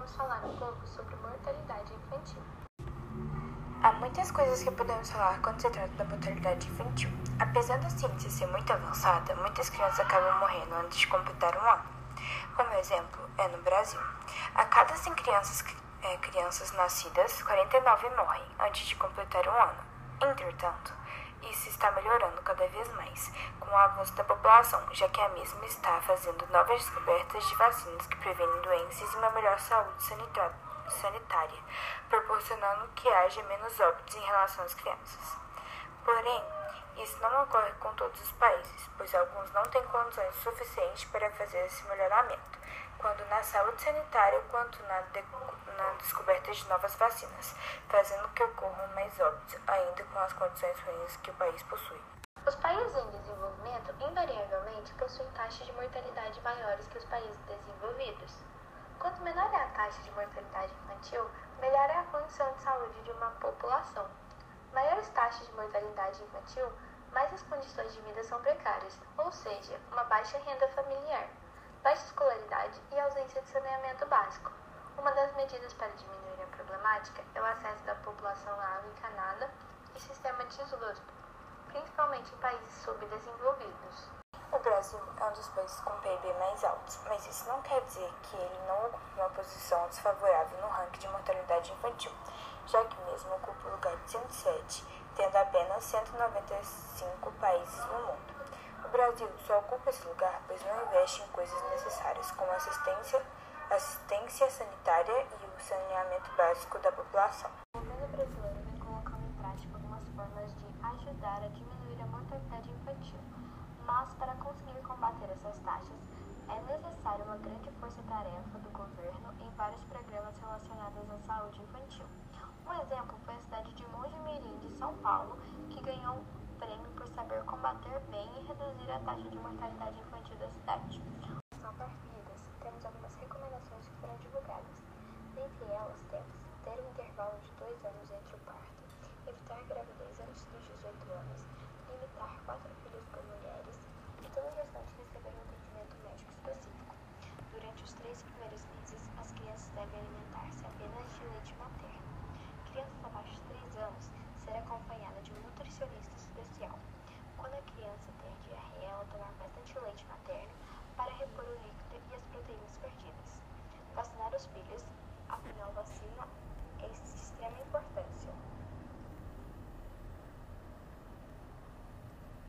vamos falar um pouco sobre mortalidade infantil. Há muitas coisas que podemos falar quando se trata da mortalidade infantil. Apesar da ciência ser muito avançada, muitas crianças acabam morrendo antes de completar um ano. Como exemplo, é no Brasil. A cada 100 crianças, é, crianças nascidas, 49 morrem antes de completar um ano. Entretanto, isso está melhorando cada vez mais com o avanço da população, já que a mesma está fazendo novas descobertas de vacinas que previnem doenças e uma melhor saúde sanitária, proporcionando que haja menos óbitos em relação às crianças. Porém, isso não ocorre com todos os países, pois alguns não têm condições suficientes para fazer esse melhoramento quanto na saúde sanitária quanto na, de, na descoberta de novas vacinas, fazendo que ocorram mais óbitos ainda com as condições ruins que o país possui. Os países em desenvolvimento invariavelmente possuem taxas de mortalidade maiores que os países desenvolvidos. Quanto menor é a taxa de mortalidade infantil, melhor é a condição de saúde de uma população. Maiores taxas de mortalidade infantil, mais as condições de vida são precárias, ou seja, uma baixa renda familiar baixa escolaridade e ausência de saneamento básico. Uma das medidas para diminuir a problemática é o acesso da população à água encanada e sistema de esgoto, principalmente em países subdesenvolvidos. O Brasil é um dos países com PIB mais altos, mas isso não quer dizer que ele não ocupe uma posição desfavorável no ranking de mortalidade infantil, já que mesmo ocupa o lugar de 107, tendo apenas 195 países no mundo. Brasil só ocupa esse lugar pois não investe em coisas necessárias como assistência, assistência sanitária e o saneamento básico da população. O governo brasileiro vem colocando em prática algumas formas de ajudar a diminuir a mortalidade infantil, mas para conseguir combater essas taxas é necessária uma grande força-tarefa do governo em vários programas relacionados à saúde infantil. Um exemplo combater bem e reduzir a taxa de mortalidade infantil da cidade. São perfeitas, temos algumas recomendações que foram divulgadas. Dentre elas temos ter um intervalo de dois anos entre o parto, evitar gravidez antes dos 18 anos, limitar quatro filhos por mulheres e todo o restante receber